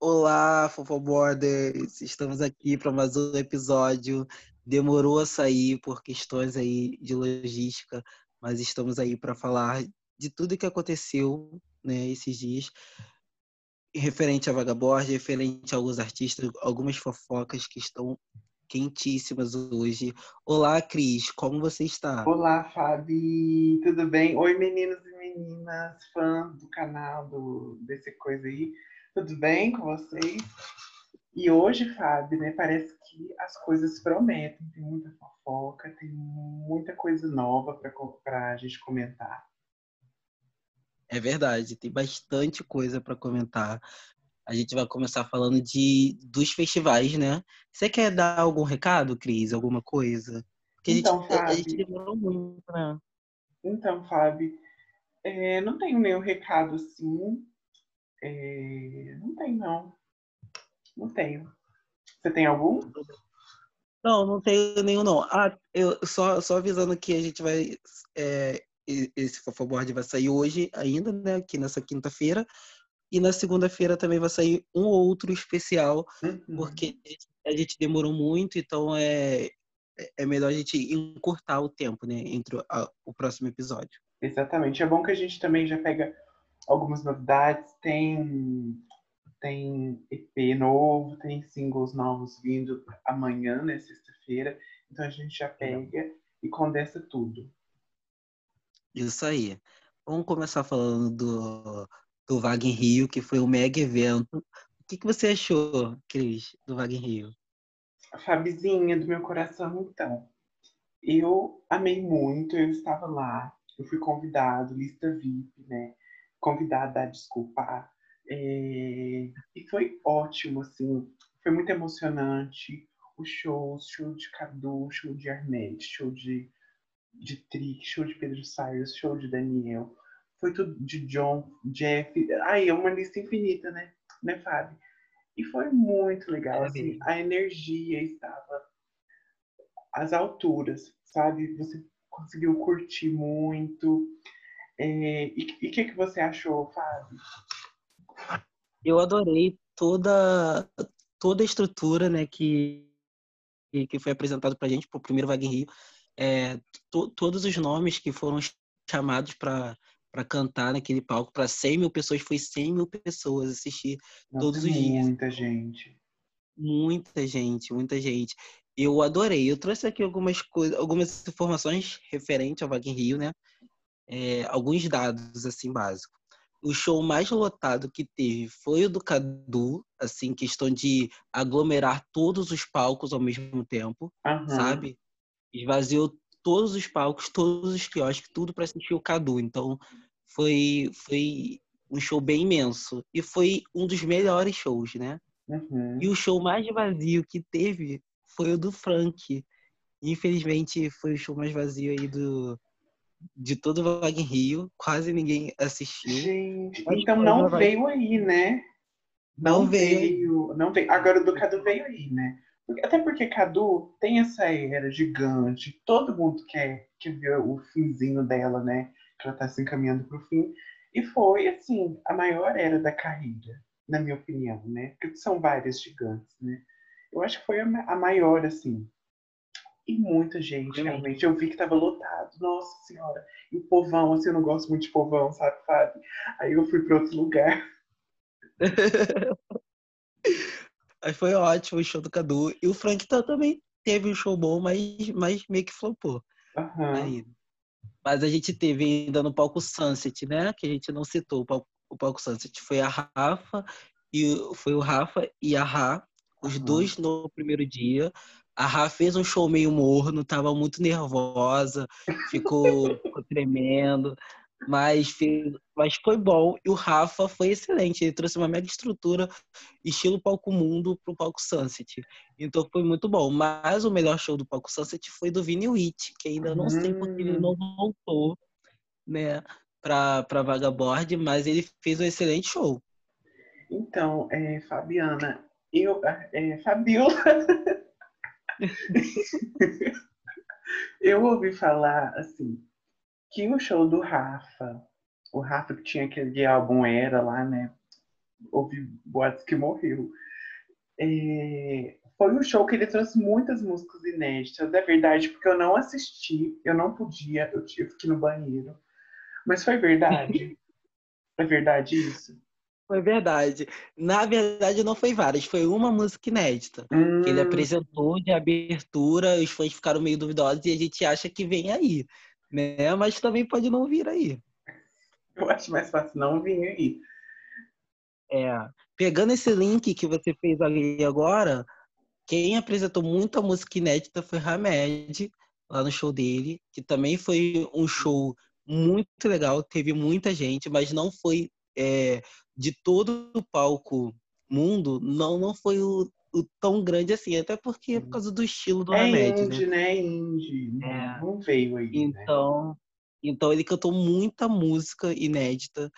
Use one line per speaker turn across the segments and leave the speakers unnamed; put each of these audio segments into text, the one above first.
Olá, Fofoborders! Estamos aqui para mais um episódio. Demorou a sair por questões aí de logística, mas estamos aí para falar de tudo que aconteceu né, esses dias, referente a Vagabond, referente a alguns artistas, algumas fofocas que estão quentíssimas hoje. Olá, Cris, como você está?
Olá, Fabi, tudo bem? Oi, meninos e meninas, fãs do canal do, desse coisa aí. Tudo bem com vocês? E hoje, Fábio, né, parece que as coisas prometem. Tem muita fofoca, tem muita coisa nova para a gente comentar.
É verdade, tem bastante coisa para comentar. A gente vai começar falando de dos festivais, né? Você quer dar algum recado, Cris? Alguma coisa?
Porque então, a gente, Fábio, a gente demorou muito, né? Então, Fábio, é, não tenho nenhum recado assim é... Não tem, não. Não tenho. Você tem algum?
Não, não tenho nenhum, não. Ah, eu só, só avisando que a gente vai. É, esse Fofoboard vai sair hoje ainda, né? Aqui nessa quinta-feira. E na segunda-feira também vai sair um outro especial, uhum. porque a gente demorou muito, então é, é melhor a gente encurtar o tempo, né? Entre o, a, o próximo episódio.
Exatamente. É bom que a gente também já pega algumas novidades. Tem, tem EP novo, tem singles novos vindo amanhã, né, sexta-feira. Então a gente já pega e condensa tudo.
Isso aí. Vamos começar falando do, do em Rio, que foi um mega evento. O que, que você achou, Cris, do Vague em Rio?
Fabizinha do meu coração, então. Eu amei muito, eu estava lá, eu fui convidado, lista VIP, né? convidada a desculpar. É, e foi ótimo, assim, foi muito emocionante. O show, show de Cadu, show de Arnett, show de, de Trick, show de Pedro Sayers, show de Daniel. Foi tudo de John, Jeff. Aí é uma lista infinita, né? Né, Fábio? E foi muito legal, é assim, a energia estava às alturas, sabe? Você conseguiu curtir muito. É, e o que, que você achou, Fábio?
Eu adorei toda, toda a estrutura né, que, que foi apresentado para a gente, para o primeiro Vague Rio. É, to, todos os nomes que foram chamados para para cantar naquele palco para 100 mil pessoas foi 100 mil pessoas assistir Nossa, todos os dias
muita gente
muita gente muita gente eu adorei eu trouxe aqui algumas coisas algumas informações referentes ao Vague Rio né é, alguns dados assim básicos. O show mais lotado que teve foi o do Cadu, assim, questão de aglomerar todos os palcos ao mesmo tempo, uhum. sabe? Esvaziou todos os palcos, todos os quiosques, tudo para assistir o Cadu. Então, foi, foi um show bem imenso. E foi um dos melhores shows, né? Uhum. E o show mais vazio que teve foi o do Frank. Infelizmente, foi o show mais vazio aí do, de todo o Vague Rio, quase ninguém assistiu.
Gente, então não veio aí, né? Não, não veio. veio. Não veio. Agora o do Cadu veio aí, né? Até porque Cadu tem essa era gigante, todo mundo quer, quer ver o finzinho dela, né? Que ela tá se encaminhando pro fim. E foi, assim, a maior era da carreira, na minha opinião, né? Porque são várias gigantes, né? Eu acho que foi a maior, assim, e muita gente, realmente. Eu vi que tava lotado. Nossa Senhora. E o povão, assim, eu não gosto muito de povão, sabe, Fábio? Aí eu fui para outro lugar.
Aí foi ótimo o show do Cadu. E o Frank também teve um show bom, mas, mas meio que flopou. Uhum. Aí. Mas a gente teve ainda no palco Sunset, né? Que a gente não citou o palco, o palco Sunset. Foi a Rafa, e foi o Rafa e a Ra, os uhum. dois no primeiro dia. A Rafa fez um show meio morno, tava muito nervosa, ficou, ficou tremendo, mas, fez, mas foi bom. E o Rafa foi excelente, ele trouxe uma mega estrutura, estilo Palco Mundo pro Palco Sunset. Então foi muito bom. Mas o melhor show do Palco Sunset foi do Vini Witt, que ainda não hum. sei porque ele não voltou, né, pra, pra Vagabond, mas ele fez um excelente show.
Então, é, Fabiana, eu, é, Fabiola, eu ouvi falar, assim, que o show do Rafa, o Rafa que tinha aquele álbum Era lá, né? Ouvi boatos que morreu. É, foi um show que ele trouxe muitas músicas inéditas, é verdade, porque eu não assisti, eu não podia, eu tive que ir no banheiro. Mas foi verdade. é verdade isso?
Foi verdade. Na verdade, não foi várias, foi uma música inédita. Hum. Que ele hum. apresentou de abertura, os fãs ficaram meio duvidosos e a gente acha que vem aí. Né? Mas também pode não vir aí.
Eu acho mais fácil não vir aí.
É. Pegando esse link que você fez ali agora, quem apresentou muita música inédita foi Hamed, lá no show dele, que também foi um show muito legal, teve muita gente, mas não foi é, de todo o palco mundo, não, não foi o, o, tão grande assim, até porque é por causa do estilo do
é
Hamed,
indie, né? né? Indie, é. não veio aí,
né? então,
né?
Então ele cantou muita música inédita,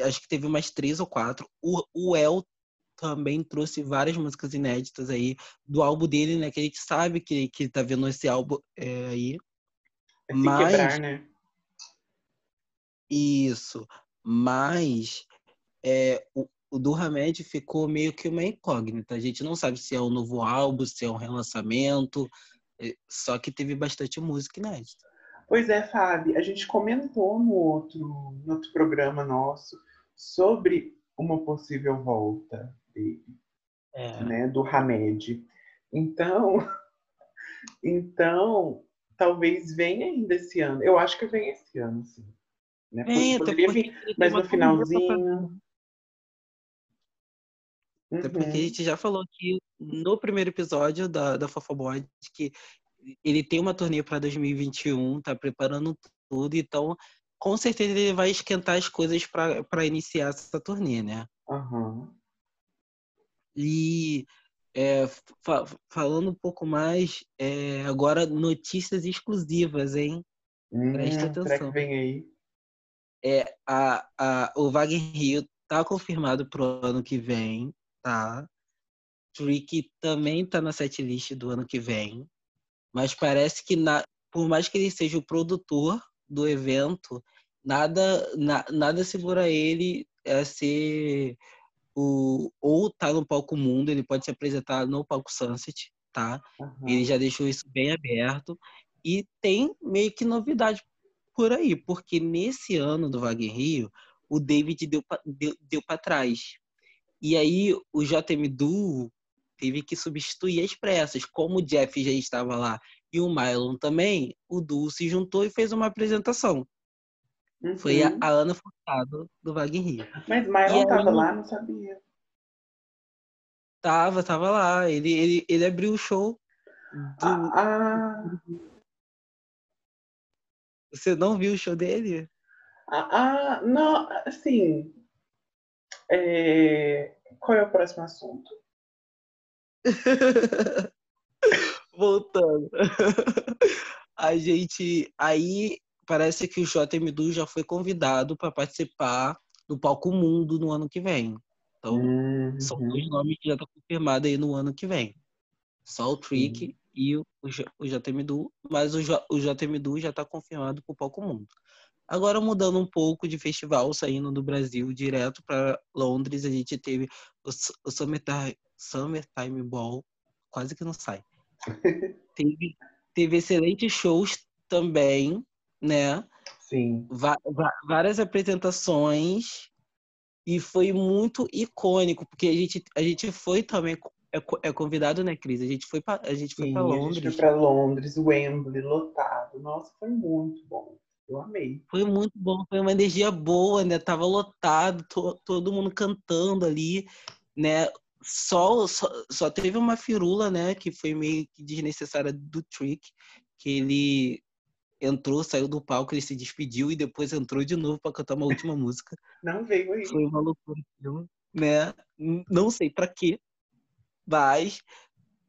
acho que teve umas três ou quatro. O, o El também trouxe várias músicas inéditas aí do álbum dele, né? Que a gente sabe que, que tá vendo esse álbum é, aí.
É se Mas... quebrar, né?
Isso. Mas é, o, o do Hamed ficou meio que uma incógnita. A gente não sabe se é um novo álbum, se é um relançamento. É, só que teve bastante música inédita.
Pois é, Fábio, a gente comentou no outro, no outro programa nosso sobre uma possível volta dele, é. né, do Hamed. Então, então, talvez venha ainda esse ano. Eu acho que vem esse ano, sim. Né?
É, Poderia vir,
mas no finalzinho.
Até porque a uhum. gente já falou aqui no primeiro episódio da, da Fofobot que ele tem uma turnê para 2021, tá preparando tudo, então com certeza ele vai esquentar as coisas para iniciar essa turnê, né?
Uhum.
E é, fa falando um pouco mais, é, agora notícias exclusivas, hein?
Hum, Presta atenção. Que vem aí?
É, a, a, o Wagner Rio tá confirmado pro ano que vem, tá? Trick também tá na setlist do ano que vem. Mas parece que, na, por mais que ele seja o produtor do evento, nada, na, nada segura ele a ser o ou tá no palco mundo, ele pode se apresentar no palco Sunset, tá? Uhum. Ele já deixou isso bem aberto e tem meio que novidade por aí, porque nesse ano do Wagner Rio, o David deu, deu, deu para trás. E aí o JM Duo teve que substituir as pressas. Como o Jeff já estava lá e o Mylon também, o duo se juntou e fez uma apresentação. Uhum. Foi a, a, Ana Furtado do Wagner Rio.
Mas Mylon estava lá, não sabia.
Tava, tava lá. Ele, ele, ele abriu o show.
Do... Ah, ah.
Você não viu o show dele?
Ah, ah não, assim. É... Qual é o próximo assunto?
Voltando. A gente. Aí parece que o JMDU já foi convidado para participar do Palco Mundo no ano que vem. Então, uhum. são dois nomes que já estão tá confirmados aí no ano que vem. Só o Trick uhum. e o, o JMDU, mas o, o JMDU já está confirmado para o Palco Mundo. Agora, mudando um pouco de festival, saindo do Brasil direto para Londres, a gente teve o, o Summertime, Summertime Ball, quase que não sai. teve, teve excelentes shows também, né?
Sim.
várias apresentações e foi muito icônico, porque a gente, a gente foi também é, é convidado, né, Cris? A gente foi para a gente foi para Londres. A gente
foi para Londres, Wembley lotado. Nossa, foi muito bom. Eu amei.
Foi muito bom, foi uma energia boa, né? Tava lotado, to, todo mundo cantando ali, né? Só, só, só teve uma firula, né? Que foi meio que desnecessária do Trick, que ele entrou, saiu do palco, ele se despediu e depois entrou de novo para cantar uma última música.
Não veio aí.
Foi uma loucura, né? Não sei para quê, mas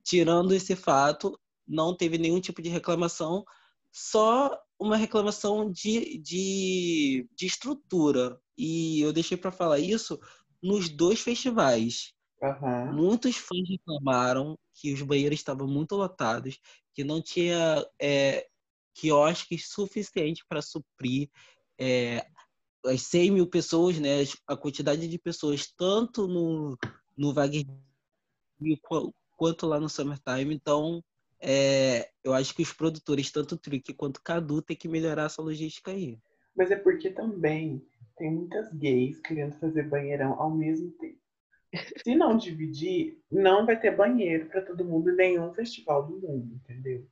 tirando esse fato, não teve nenhum tipo de reclamação, só uma reclamação de, de, de estrutura. E eu deixei para falar isso nos dois festivais.
Uhum.
Muitos fãs reclamaram que os banheiros estavam muito lotados, que não tinha é, quiosques suficientes para suprir é, as 100 mil pessoas, né, a quantidade de pessoas, tanto no, no Wagner quanto lá no Summertime. Então, é, eu acho que os produtores, tanto Trick quanto Cadu, tem que melhorar essa logística aí.
Mas é porque também tem muitas gays querendo fazer banheirão ao mesmo tempo. Se não dividir, não vai ter banheiro para todo mundo em nenhum festival do mundo, entendeu?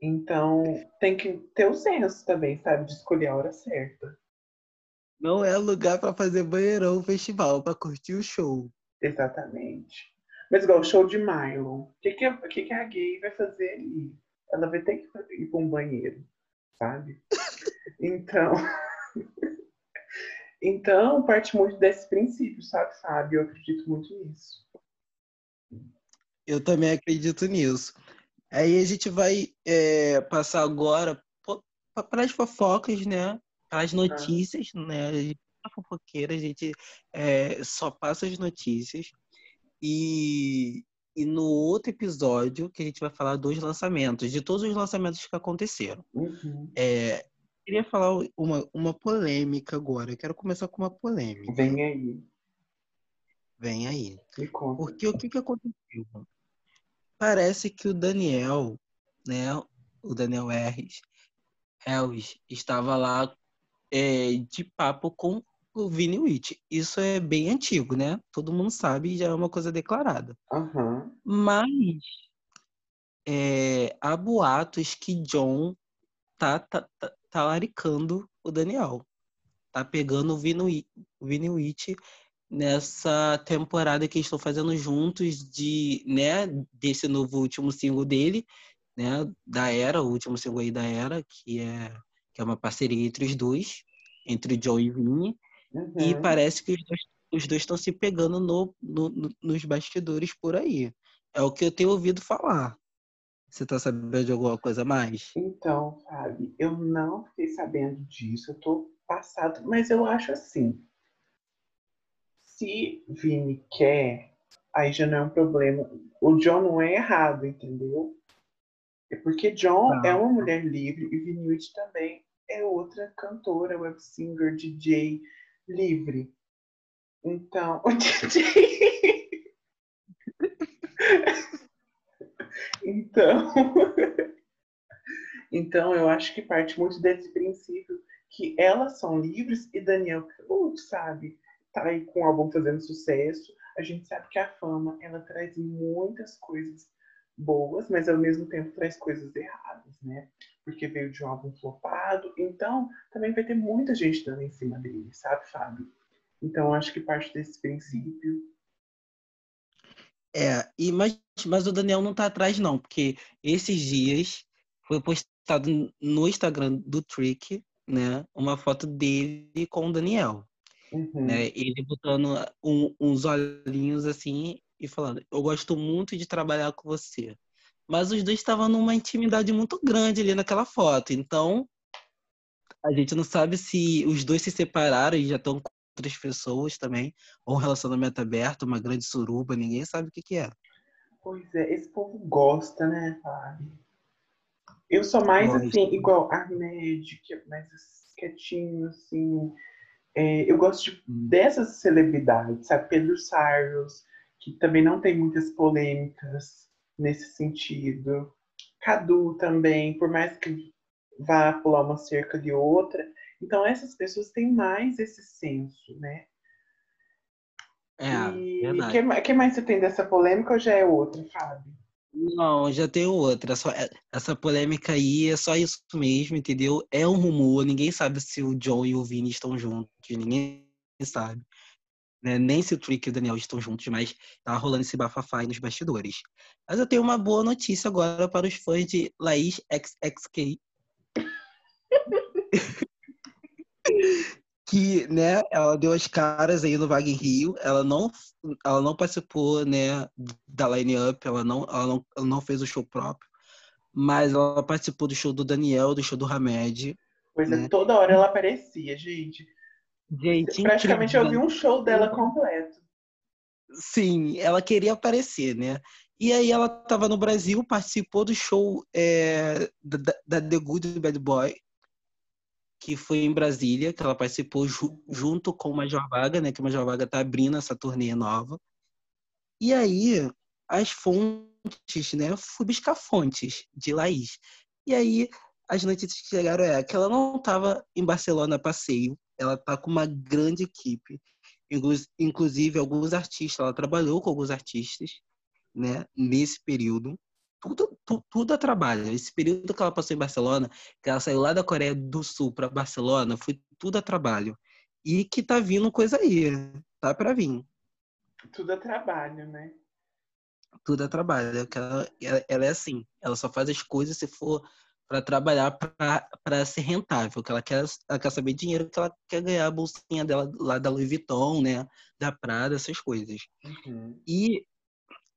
Então, tem que ter o senso também, sabe? De escolher a hora certa.
Não é lugar para fazer banheirão festival, para curtir o show.
Exatamente. Mas igual o show de Milo. O que, que, a, que, que a gay vai fazer ali? Ela vai ter que ir para um banheiro, sabe? Então. então, parte muito desse princípio, sabe, Fábio? Eu acredito muito nisso.
Eu também acredito nisso. Aí a gente vai é, passar agora para as fofocas, né? Para as notícias, ah. né? A gente é fofoqueira, a gente é, só passa as notícias. E, e no outro episódio que a gente vai falar dos lançamentos, de todos os lançamentos que aconteceram.
Uhum.
É, queria falar uma, uma polêmica agora. Eu quero começar com uma polêmica.
Vem aí.
Vem aí. Porque o que, que aconteceu? parece que o Daniel, né, o Daniel Herres, Hells, estava lá é, de papo com o Vini Witt. Isso é bem antigo, né? Todo mundo sabe, já é uma coisa declarada.
Uhum.
Mas é, há boatos que John tá, tá, tá, tá laricando o Daniel. Tá pegando o Vini, o Vini Witt nessa temporada que estão fazendo juntos de, né, desse novo último single dele, né, da Era, o último single aí da Era, que é que é uma parceria entre os dois, entre o John e o Vinny, uhum. e parece que os dois, os dois estão se pegando no, no, no, nos bastidores por aí. É o que eu tenho ouvido falar. Você tá sabendo de alguma coisa mais?
Então, Fábio, eu não fiquei sabendo disso, eu tô passado, mas eu acho assim, se Vini quer, aí já não é um problema. O John não é errado, entendeu? É porque John é uma mulher livre e Vini também é outra cantora, web singer, DJ livre. Então, o DJ. então, então, eu acho que parte muito desse princípio que elas são livres e Daniel Cruz, sabe? tá aí com o álbum fazendo sucesso. A gente sabe que a fama, ela traz muitas coisas boas, mas ao mesmo tempo traz coisas erradas, né? Porque veio de um álbum flopado, então também vai ter muita gente dando em cima dele, sabe, Fábio? Então acho que parte desse princípio.
É, e mas, mas o Daniel não tá atrás, não, porque esses dias foi postado no Instagram do Trick, né, uma foto dele com o Daniel.
Uhum.
Né? Ele botando um, uns olhinhos assim e falando: Eu gosto muito de trabalhar com você. Mas os dois estavam numa intimidade muito grande ali naquela foto. Então, a gente não sabe se os dois se separaram e já estão com outras pessoas também, ou um relacionamento aberto, uma grande suruba, ninguém sabe o que, que é.
Pois é, esse povo gosta, né, Fábio? Eu sou mais Gosto. assim, igual Armed, que é mais quietinho, assim, é, eu gosto de, dessas celebridades, sabe? Pedro Cyrus, que também não tem muitas polêmicas nesse sentido. Cadu também, por mais que vá pular uma cerca de outra. Então, essas pessoas têm mais esse senso, né?
É,
e o que, que, mais você tem dessa polêmica ou já é outra, Fábio?
Não, já tem outra. Só, é, essa polêmica aí é só isso mesmo, entendeu? É um rumor, ninguém sabe se o John e o Vini estão juntos, ninguém sabe. Né? Nem se o Trick e o Daniel estão juntos, mas tá rolando esse bafafá aí nos bastidores. Mas eu tenho uma boa notícia agora para os fãs de Laís XXK. que, né, ela deu as caras aí no Vague Rio, ela não, ela não participou, né, da line-up, ela não, ela não, ela não fez o show próprio, mas ela participou do show do Daniel, do show do Hamed.
Pois né? é, toda hora ela aparecia, gente.
Gente,
Praticamente incrível. eu vi um show dela completo.
Sim, ela queria aparecer, né? E aí ela estava no Brasil, participou do show é, da, da, The Good Bad Boy, que foi em Brasília, que ela participou ju junto com o Major Vaga, né? Que o Major Vaga tá abrindo essa turnê nova. E aí, as fontes, né? Fui buscar fontes de Laís. E aí, as notícias que chegaram é que ela não estava em Barcelona a passeio, ela tá com uma grande equipe, inclusive alguns artistas, ela trabalhou com alguns artistas, né, nesse período. Tudo, tudo, tudo a trabalho. Esse período que ela passou em Barcelona, que ela saiu lá da Coreia do Sul para Barcelona, foi tudo a trabalho. E que tá vindo coisa aí, tá para vir.
Tudo a trabalho, né?
Tudo a trabalho. Ela, ela, ela é assim, ela só faz as coisas se for para trabalhar para ser rentável, que ela quer, ela quer saber dinheiro, que ela quer ganhar a bolsinha dela lá da Louis Vuitton, né, da Prada, essas coisas.
Uhum.
E,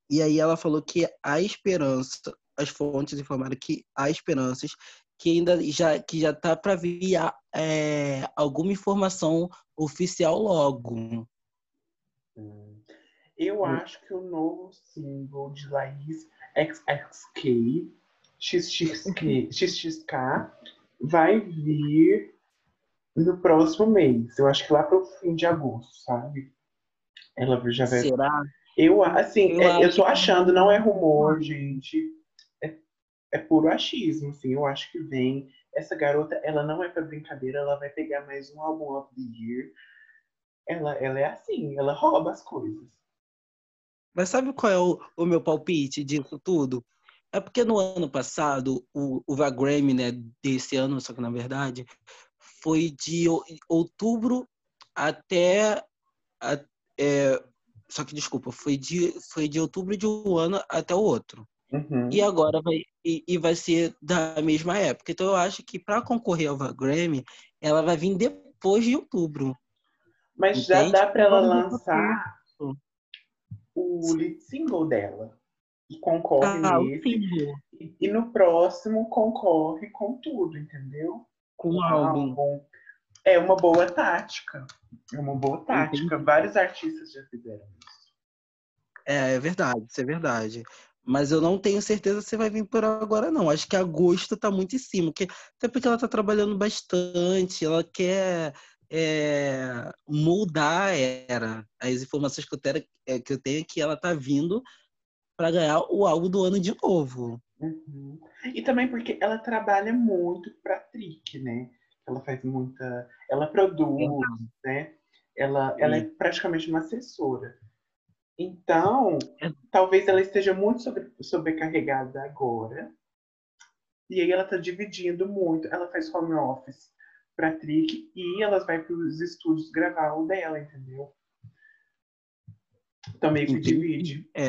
e aí ela falou que há esperança, as fontes informaram que há esperanças que ainda já que já tá para vir é, alguma informação oficial logo.
Hum. Eu hum. acho que o novo single de Laís XXK XXK, XXK vai vir no próximo mês. Eu acho que lá para o fim de agosto, sabe? Ela já vai.
Será?
Eu, assim, eu, é, eu tô achando, não é rumor, gente. É, é puro achismo, assim. Eu acho que vem. Essa garota, ela não é para brincadeira, ela vai pegar mais um álbum of the year. Ela, ela é assim, ela rouba as coisas.
Mas sabe qual é o, o meu palpite disso tudo? É porque no ano passado, o, o Grammy, né, desse ano, só que na verdade, foi de outubro até. A, é, só que, desculpa, foi de, foi de outubro de um ano até o outro.
Uhum.
E agora vai, e, e, vai ser da mesma época. Então eu acho que para concorrer ao Grammy, ela vai vir depois de outubro.
Mas Entende? já dá para ela lançar o lead single dela e concorre ah, nesse. E, e, no próximo concorre com tudo, entendeu?
Com o álbum. álbum.
É uma boa tática. É uma boa tática. Entendi. Vários artistas já fizeram isso.
É, é verdade, isso é verdade. Mas eu não tenho certeza se vai vir por agora, não. Acho que agosto tá muito em cima. Porque, até porque ela tá trabalhando bastante, ela quer é, moldar a era. As informações que eu, tenho, é, que eu tenho é que ela tá vindo para ganhar o álbum do ano de novo.
Uhum. E também porque ela trabalha muito para Trick, né? Ela faz muita. Ela produz, né? Ela, ela é praticamente uma assessora. Então, é. talvez ela esteja muito sobre, sobrecarregada agora. E aí ela está dividindo muito. Ela faz home office para Trick e elas vai para os estúdios gravar o dela, entendeu? Então meio que divide.
É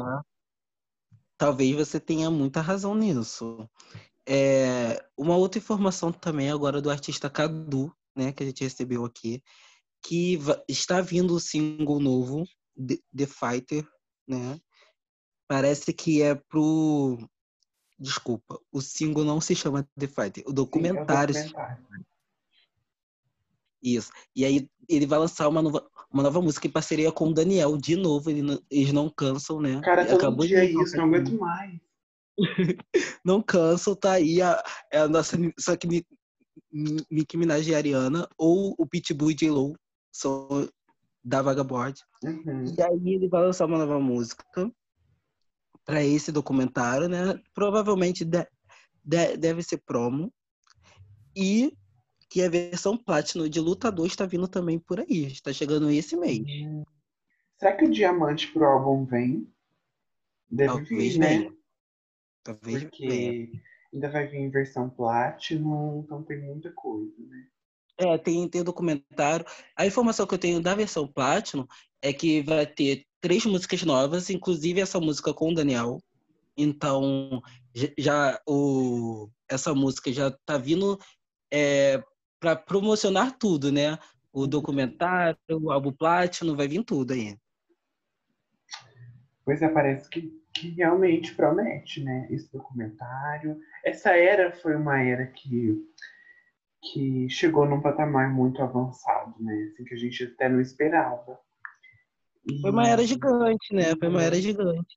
talvez você tenha muita razão nisso. É, uma outra informação também agora do artista Cadu, né, que a gente recebeu aqui, que está vindo o single novo, The Fighter, né? Parece que é pro. Desculpa, o single não se chama The Fighter, o documentário. Sim, é o documentário. Isso. E aí ele vai lançar uma nova, uma nova música em parceria com o Daniel, de novo, ele não, eles não cansam, né?
Cara, todo Acabou dia de... isso, não aguento mais.
não cansam, tá aí a, é a nossa, só que Nicki Minaj e Ariana, ou o Pitbull e J-Lo, são da Vagabond.
Uhum.
E aí ele vai lançar uma nova música para esse documentário, né? Provavelmente de, de, deve ser promo. E que a versão Platinum de Lutador está vindo também por aí. Está chegando esse mês. Hum.
Será que o diamante pro álbum vem? Deve Talvez vir, né?
Talvez
Porque ainda vai vir em versão Platinum, então tem muita coisa, né?
É, tem, tem documentário. A informação que eu tenho da versão Platinum é que vai ter três músicas novas, inclusive essa música com o Daniel. Então, já o, essa música já tá vindo é, para promocionar tudo, né? O uhum. documentário, o álbum Platinum, vai vir tudo aí.
Pois é, parece que, que realmente promete, né? Esse documentário. Essa era foi uma era que, que chegou num patamar muito avançado, né? Assim, que a gente até não esperava.
E... Foi uma era gigante, né? Foi uma era gigante.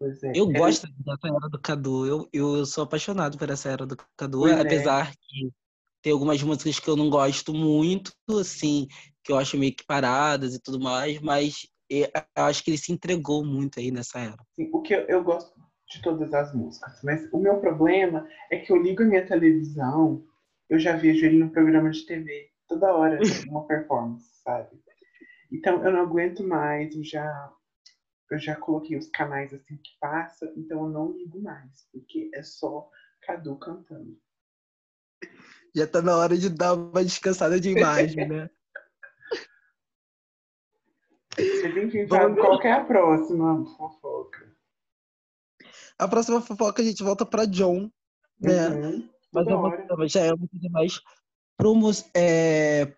É.
Eu gosto dessa era do Cadu. Eu, eu sou apaixonado por essa era do Cadu, pois é. apesar é. que tem algumas músicas que eu não gosto muito, assim, que eu acho meio que paradas e tudo mais, mas eu acho que ele se entregou muito aí nessa era.
Sim, o que eu, eu gosto de todas as músicas, mas o meu problema é que eu ligo a minha televisão, eu já vejo ele no programa de TV, toda hora, uma performance, sabe? Então eu não aguento mais, eu já eu já coloquei os canais assim que passa, então eu não ligo mais, porque é só Cadu cantando.
Já tá na hora de dar uma descansada de imagem, né?
Qual é a próxima fofoca?
A próxima fofoca a gente volta para John, né? Uhum, Mas uma, já é uma coisa mais promo, é,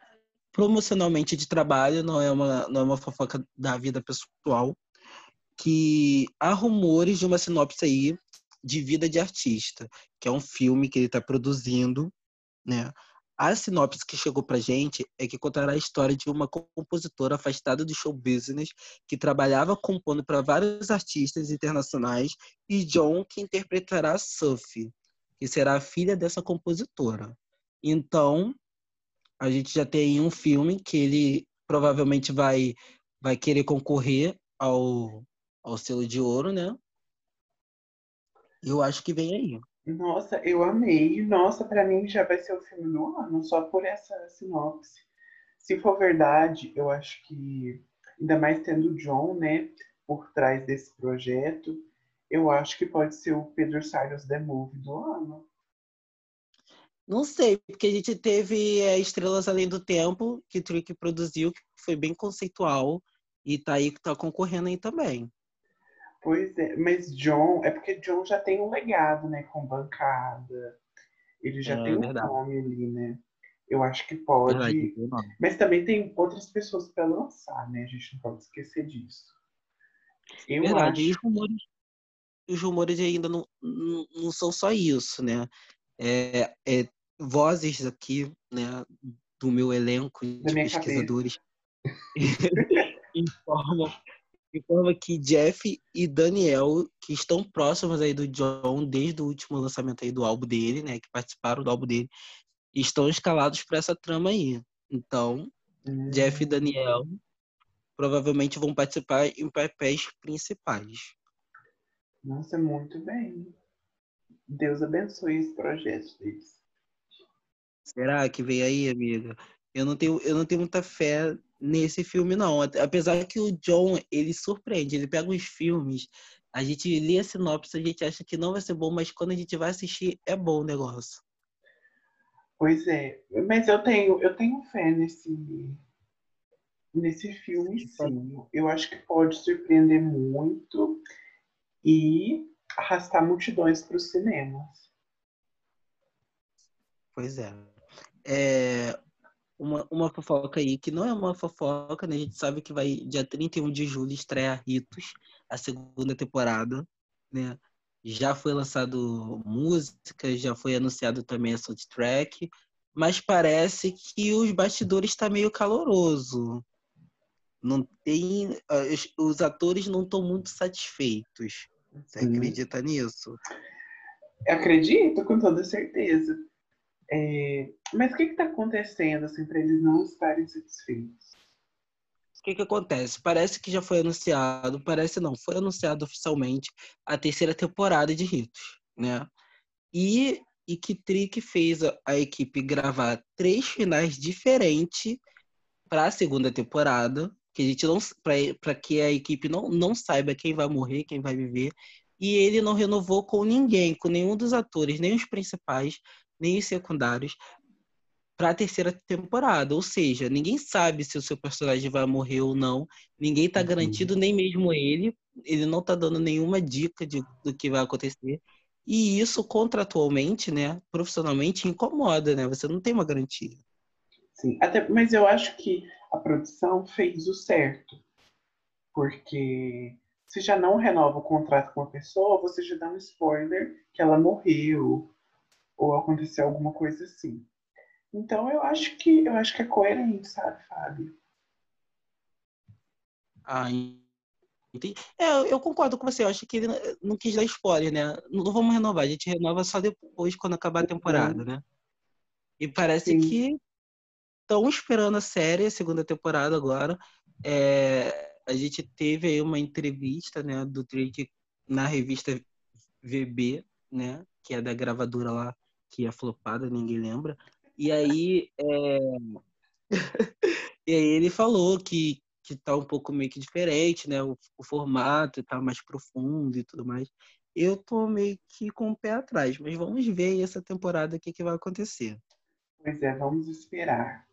promocionalmente de trabalho, não é, uma, não é uma fofoca da vida pessoal. Que há rumores de uma sinopse aí de Vida de Artista, que é um filme que ele está produzindo, né? A sinopse que chegou pra gente é que contará a história de uma compositora afastada do show business que trabalhava compondo para vários artistas internacionais e John que interpretará Sophie, que será a filha dessa compositora. Então, a gente já tem um filme que ele provavelmente vai vai querer concorrer ao ao selo de ouro, né? Eu acho que vem aí.
Nossa, eu amei. Nossa, para mim já vai ser o filme do ano, só por essa sinopse. Se for verdade, eu acho que, ainda mais tendo o John, né, por trás desse projeto, eu acho que pode ser o Pedro Salles The Movie do ano.
Não sei, porque a gente teve é, Estrelas Além do Tempo, que Trick produziu, que foi bem conceitual, e tá aí tá concorrendo aí também.
Pois é, mas John, é porque John já tem um legado, né, com bancada. Ele já é, tem um nome ali, né? Eu acho que pode. Verdade, mas também tem outras pessoas para lançar, né? A gente não pode esquecer disso.
Eu verdade, acho... e os rumores, os rumores ainda não, não, não são só isso, né? É, é, vozes aqui, né, do meu elenco de pesquisadores informam informa que Jeff e Daniel, que estão próximos aí do John desde o último lançamento aí do álbum dele, né, que participaram do álbum dele, estão escalados para essa trama aí. Então, hum. Jeff e Daniel provavelmente vão participar em papéis principais.
Nossa, muito bem. Deus abençoe esse projeto deles.
Será que vem aí, amiga? Eu não tenho, eu não tenho muita fé nesse filme, não. Apesar que o John, ele surpreende. Ele pega os filmes, a gente lê a sinopse, a gente acha que não vai ser bom, mas quando a gente vai assistir, é bom o negócio.
Pois é. Mas eu tenho, eu tenho fé nesse, nesse filme, sim. Eu acho que pode surpreender muito e arrastar multidões para os cinemas.
Pois é. é uma, uma fofoca aí, que não é uma fofoca, né? A gente sabe que vai, dia 31 de julho, estreia Ritos, a segunda temporada, né? Já foi lançado música, já foi anunciado também a soundtrack, mas parece que os bastidores está meio caloroso. Não tem, os, os atores não estão muito satisfeitos. Você acredita nisso?
Acredito, com toda certeza. É, mas o que está acontecendo assim, para eles não estarem satisfeitos?
O que, que acontece? Parece que já foi anunciado, parece não, foi anunciado oficialmente a terceira temporada de Ritos, né? E, e que Trick fez a, a equipe gravar três finais diferentes para a segunda temporada, que a gente não para que a equipe não, não saiba quem vai morrer, quem vai viver, e ele não renovou com ninguém, com nenhum dos atores, nem os principais, nem os secundários, para a terceira temporada. Ou seja, ninguém sabe se o seu personagem vai morrer ou não. Ninguém está uhum. garantido, nem mesmo ele. Ele não está dando nenhuma dica de, do que vai acontecer. E isso, contratualmente, né, profissionalmente, incomoda, né? Você não tem uma garantia.
Sim, até, mas eu acho que a produção fez o certo. Porque se já não renova o contrato com a pessoa, você já dá um spoiler que ela morreu ou aconteceu alguma coisa assim. Então eu acho que eu acho que é coerente, sabe, Fábio?
Ah, É, eu concordo com você. Eu acho que ele não quis dar spoiler, né? Não vamos renovar. A gente renova só depois, quando acabar a temporada, né? E parece Sim. que estão esperando a série, a segunda temporada agora. É, a gente teve aí uma entrevista, né, do Drake na revista VB, né? Que é da gravadora lá, que é flopada, ninguém lembra. E aí, é... e aí ele falou que, que tá um pouco meio que diferente, né? O, o formato tá mais profundo e tudo mais. Eu tô meio que com o pé atrás, mas vamos ver essa temporada o que, que vai acontecer.
Pois é, vamos esperar.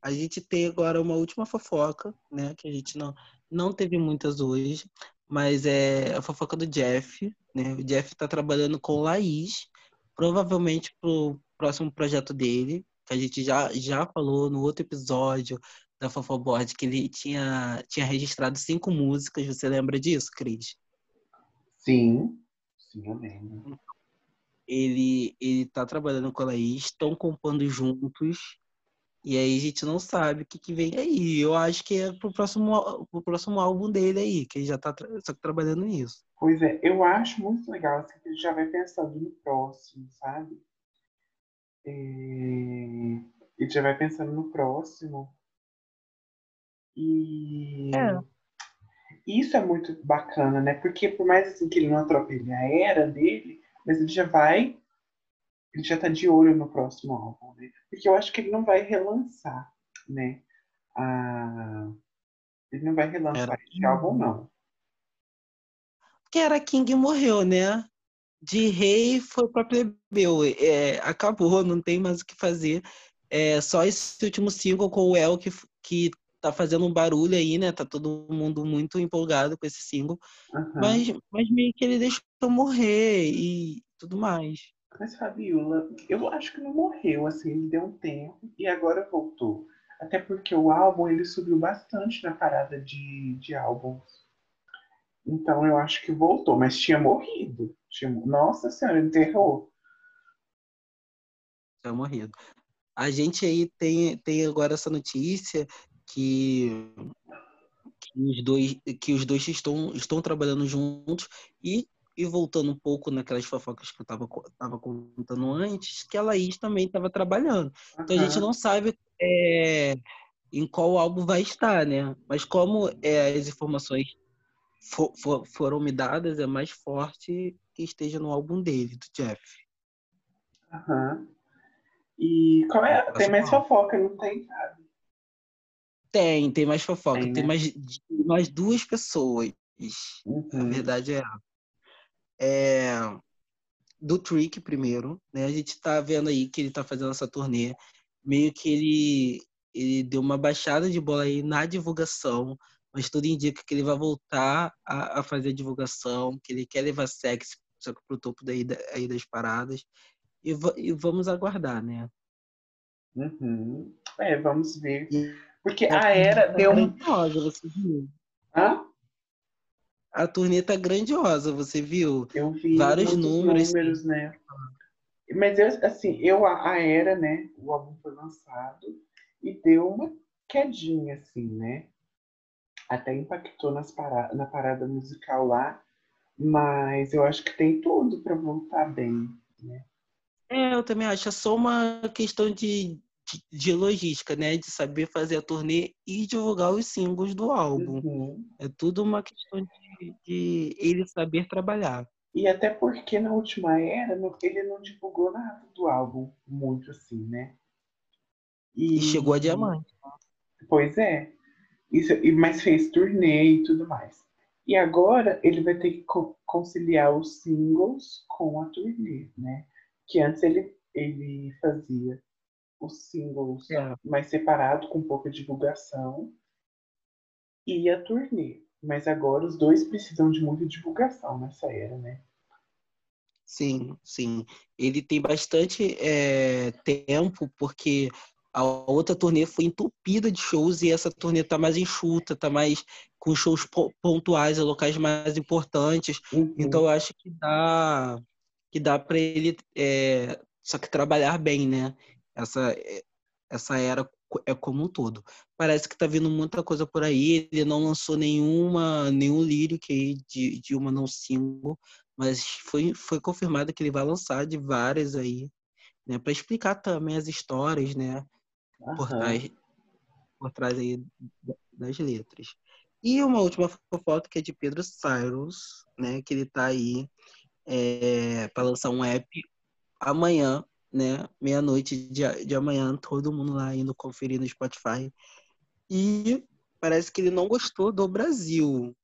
A gente tem agora uma última fofoca, né? Que a gente não, não teve muitas hoje, mas é a fofoca do Jeff, né? O Jeff tá trabalhando com Laís, provavelmente pro próximo projeto dele, que a gente já, já falou no outro episódio da Fofoboard, que ele tinha, tinha registrado cinco músicas. Você lembra disso, Cris?
Sim, sim, eu lembro.
Ele, ele tá trabalhando com a Laís, estão compondo juntos. E aí a gente não sabe o que, que vem aí. Eu acho que é pro próximo, pro próximo álbum dele aí, que ele já tá tra trabalhando nisso.
Pois é, eu acho muito legal assim, que ele já vai pensando no próximo, sabe? É... Ele já vai pensando no próximo. E é. isso é muito bacana, né? Porque por mais assim, que ele não atropele a era dele, mas ele já vai ele já tá de olho no próximo álbum, né? Porque eu acho que ele não vai relançar, né? Ah, ele não vai relançar era... esse álbum, não.
Porque era King morreu, né? De rei foi pra plebeu. É, acabou, não tem mais o que fazer. É só esse último single com o El que, que tá fazendo um barulho aí, né? Tá todo mundo muito empolgado com esse single. Uhum. Mas, mas meio que ele deixou morrer e tudo mais.
Mas Fabiola, eu acho que não morreu, assim, ele deu um tempo e agora voltou. Até porque o álbum ele subiu bastante na parada de, de álbuns. Então eu acho que voltou, mas tinha morrido. Tinha... Nossa senhora, enterrou.
Tinha morrido. A gente aí tem, tem agora essa notícia que, que os dois, que os dois estão, estão trabalhando juntos e e voltando um pouco naquelas fofocas que eu estava tava contando antes, que a Laís também estava trabalhando. Uhum. Então a gente não sabe é, em qual álbum vai estar, né? Mas como é, as informações for, for, foram me dadas, é mais forte que esteja no álbum dele, do Jeff.
Uhum. E qual é? Tem mais fofoca, não tem, sabe?
Tem, tem mais fofoca. Tem, né? tem mais, mais duas pessoas. Uhum. A verdade é essa é, do Trick primeiro, né? A gente tá vendo aí que ele tá fazendo essa turnê, meio que ele ele deu uma baixada de bola aí na divulgação, mas tudo indica que ele vai voltar a, a fazer a divulgação, que ele quer levar sexo só que pro topo daí, aí das paradas. E, e vamos aguardar, né?
Uhum. É, vamos ver. Porque a era deu um.
Você viu?
Hã?
A turnê tá grandiosa, você viu?
Eu vi vários números, números né? Mas eu, assim, eu a era, né? O álbum foi lançado e deu uma quedinha, assim, né? Até impactou nas para, na parada musical lá, mas eu acho que tem tudo para voltar bem, né?
É, eu também acho. É só uma questão de, de, logística, né? De saber fazer a turnê e divulgar os singles do álbum. Uhum. É tudo uma questão de, de, ele saber trabalhar.
E até porque na última era ele não divulgou nada do álbum muito assim, né?
E, e chegou a diamante.
Pois é. Isso, mas fez turnê e tudo mais. E agora ele vai ter que conciliar os singles com a turnê, né? Que antes ele, ele fazia os singles é. mais separado, com pouca divulgação, e a turnê. Mas agora os dois precisam de muita divulgação nessa era, né?
Sim, sim. Ele tem bastante é, tempo, porque a outra turnê foi entupida de shows e essa turnê tá mais enxuta, tá mais com shows pontuais, locais mais importantes. Uhum. Então eu acho que dá que dá para ele é, só que trabalhar bem, né? Essa, essa era é como um todo. Parece que tá vindo muita coisa por aí. Ele não lançou nenhuma, nenhum lyric aí de, de uma não single, mas foi, foi confirmado que ele vai lançar de várias aí, né? Para explicar também as histórias, né? Por trás, por trás aí das letras. E uma última fofoca que é de Pedro Cyrus, né? Que ele tá aí é, para lançar um app amanhã, né? Meia-noite de, de amanhã, todo mundo lá indo conferir no Spotify. E parece que ele não gostou do Brasil.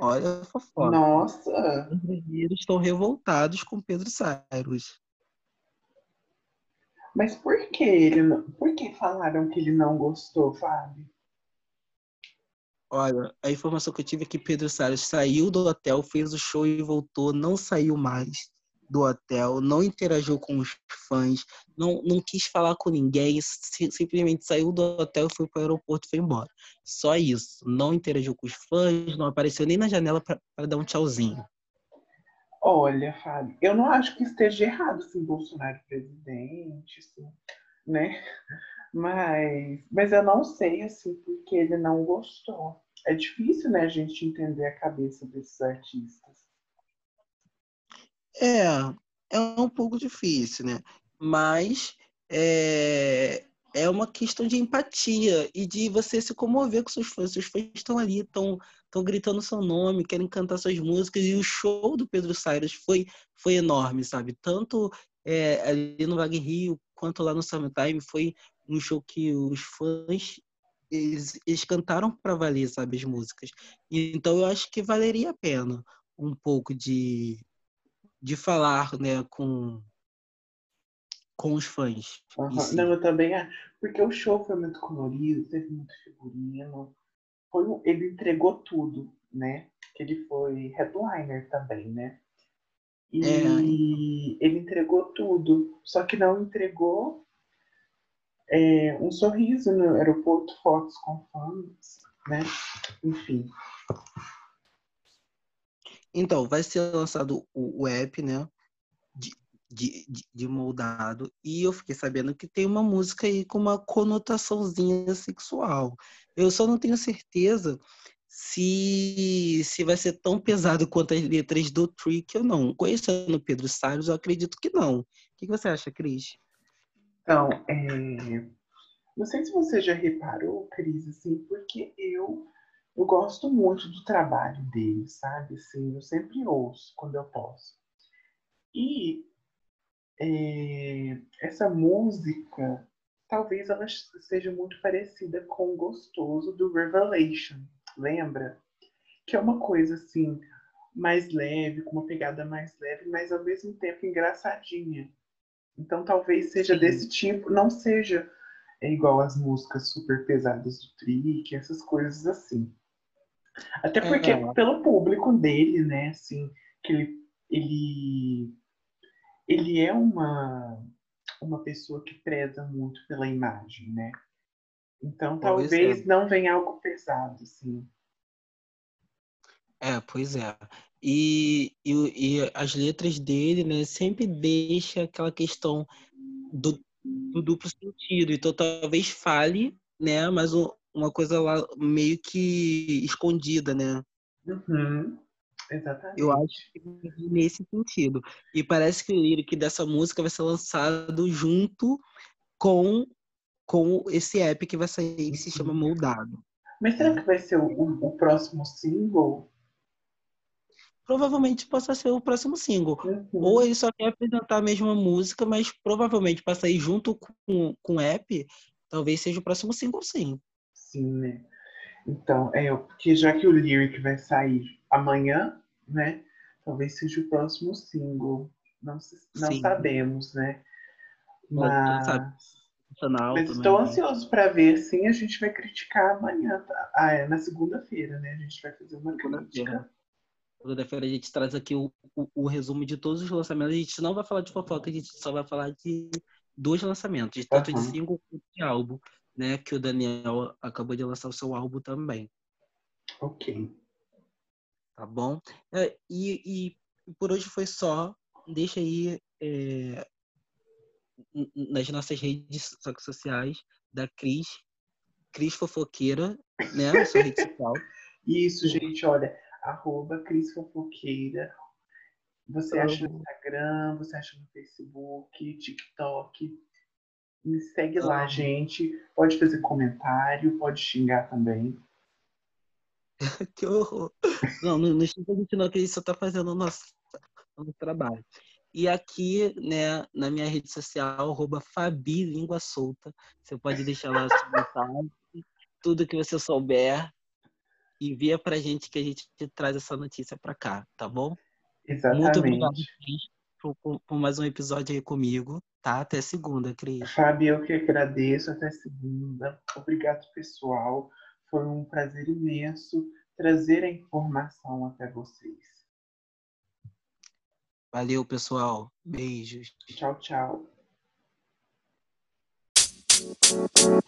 Olha a fofoca.
Nossa!
Os brasileiros estão revoltados com Pedro Cyrus.
Mas por que ele por que falaram que ele não gostou, Fábio?
Olha, a informação que eu tive é que Pedro Salles saiu do hotel, fez o show e voltou, não saiu mais do hotel, não interagiu com os fãs, não, não quis falar com ninguém, simplesmente saiu do hotel, foi para o aeroporto e foi embora. Só isso. Não interagiu com os fãs, não apareceu nem na janela para dar um tchauzinho.
Olha, Fábio, eu não acho que esteja errado, sim, Bolsonaro presidente, assim, né? Mas, mas eu não sei, assim, porque ele não gostou. É difícil, né, a gente entender a cabeça desses artistas.
É, é um pouco difícil, né? Mas é, é uma questão de empatia e de você se comover com seus fãs. Seus fãs estão ali, estão estão gritando seu nome, querem cantar suas músicas. E o show do Pedro Cyrus foi, foi enorme, sabe? Tanto é, ali no Vag Rio quanto lá no Summertime. Foi um show que os fãs eles, eles cantaram para valer, sabe, as músicas. Então eu acho que valeria a pena um pouco de, de falar, né, com com os fãs.
Uhum. Não, eu também acho. Porque o show foi muito colorido, teve muito figurino. Foi, ele entregou tudo, né? Ele foi headliner também, né? E é. ele entregou tudo. Só que não entregou é, um sorriso no aeroporto, fotos com fãs, né? Enfim.
Então, vai ser lançado o, o app, né? De, de, de, moldado. E eu fiquei sabendo que tem uma música aí com uma conotaçãozinha sexual. Eu só não tenho certeza se, se vai ser tão pesado quanto as letras do Trick ou não. Conhecendo Pedro Salles, eu acredito que não. O que você acha, Cris?
Então, é... não sei se você já reparou, Cris, assim, porque eu, eu gosto muito do trabalho dele, sabe? Assim, eu sempre ouço quando eu posso. E é... essa música, talvez ela seja muito parecida com o Gostoso do Revelation, lembra? Que é uma coisa assim, mais leve, com uma pegada mais leve, mas ao mesmo tempo engraçadinha. Então talvez seja Sim. desse tipo, não seja é igual as músicas super pesadas do Trick, essas coisas assim. Até porque é. pelo público dele, né, assim, que ele ele ele é uma uma pessoa que preza muito pela imagem, né? Então talvez é. não venha algo pesado, assim.
É, pois é. E, e, e, as letras dele, né, sempre deixa aquela questão do, do duplo sentido. Então talvez fale, né, mas uma coisa lá meio que escondida, né?
Uhum. Exatamente.
Eu acho que nesse sentido. E parece que o lyric dessa música vai ser lançado junto com, com esse app que vai sair, que se chama uhum. Moldado.
Mas será que vai ser o, o, o próximo single?
provavelmente possa ser o próximo single. Uhum. Ou ele só quer apresentar a mesma música, mas provavelmente para sair junto com, com o app, talvez seja o próximo single, sim.
Sim, né? Então, é, porque já que o Lyric vai sair amanhã, né? Talvez seja o próximo single. Não, não sabemos, né? Mas, mas estou né? ansioso para ver, sim. A gente vai criticar amanhã, tá? ah, é, na segunda-feira, né? A gente vai fazer uma crítica.
Segunda-feira a gente traz aqui o, o, o, resumo de todos os lançamentos. A gente não vai falar de fofoca, a gente só vai falar de dois lançamentos, tanto uhum. de single quanto de álbum, né? Que o Daniel acabou de lançar o seu álbum também.
Ok.
Tá bom? É, e, e por hoje foi só. Deixa aí é, nas nossas redes sociais, da Cris. Cris Fofoqueira, né? Sua rede social.
Isso, gente, olha, arroba Cris Fofoqueira. Você acha no Instagram, você acha no Facebook, TikTok. Me segue lá, gente. Pode fazer comentário, pode xingar também.
que horror. Não, no, no Chico a gente não acredita, só tá fazendo o nosso, nosso trabalho. E aqui, né, na minha rede social, arroba Fabi Língua Solta. Você pode deixar lá seu mensagem, tudo que você souber, envia pra gente que a gente traz essa notícia pra cá, tá bom?
Exatamente.
Muito obrigado, Por, por, mais um episódio aí comigo, tá? Até segunda, Cris.
Fabi, eu que agradeço. Até segunda. Obrigado, pessoal. Foi um prazer imenso trazer a informação até vocês.
Valeu, pessoal. Beijos.
Tchau, tchau. You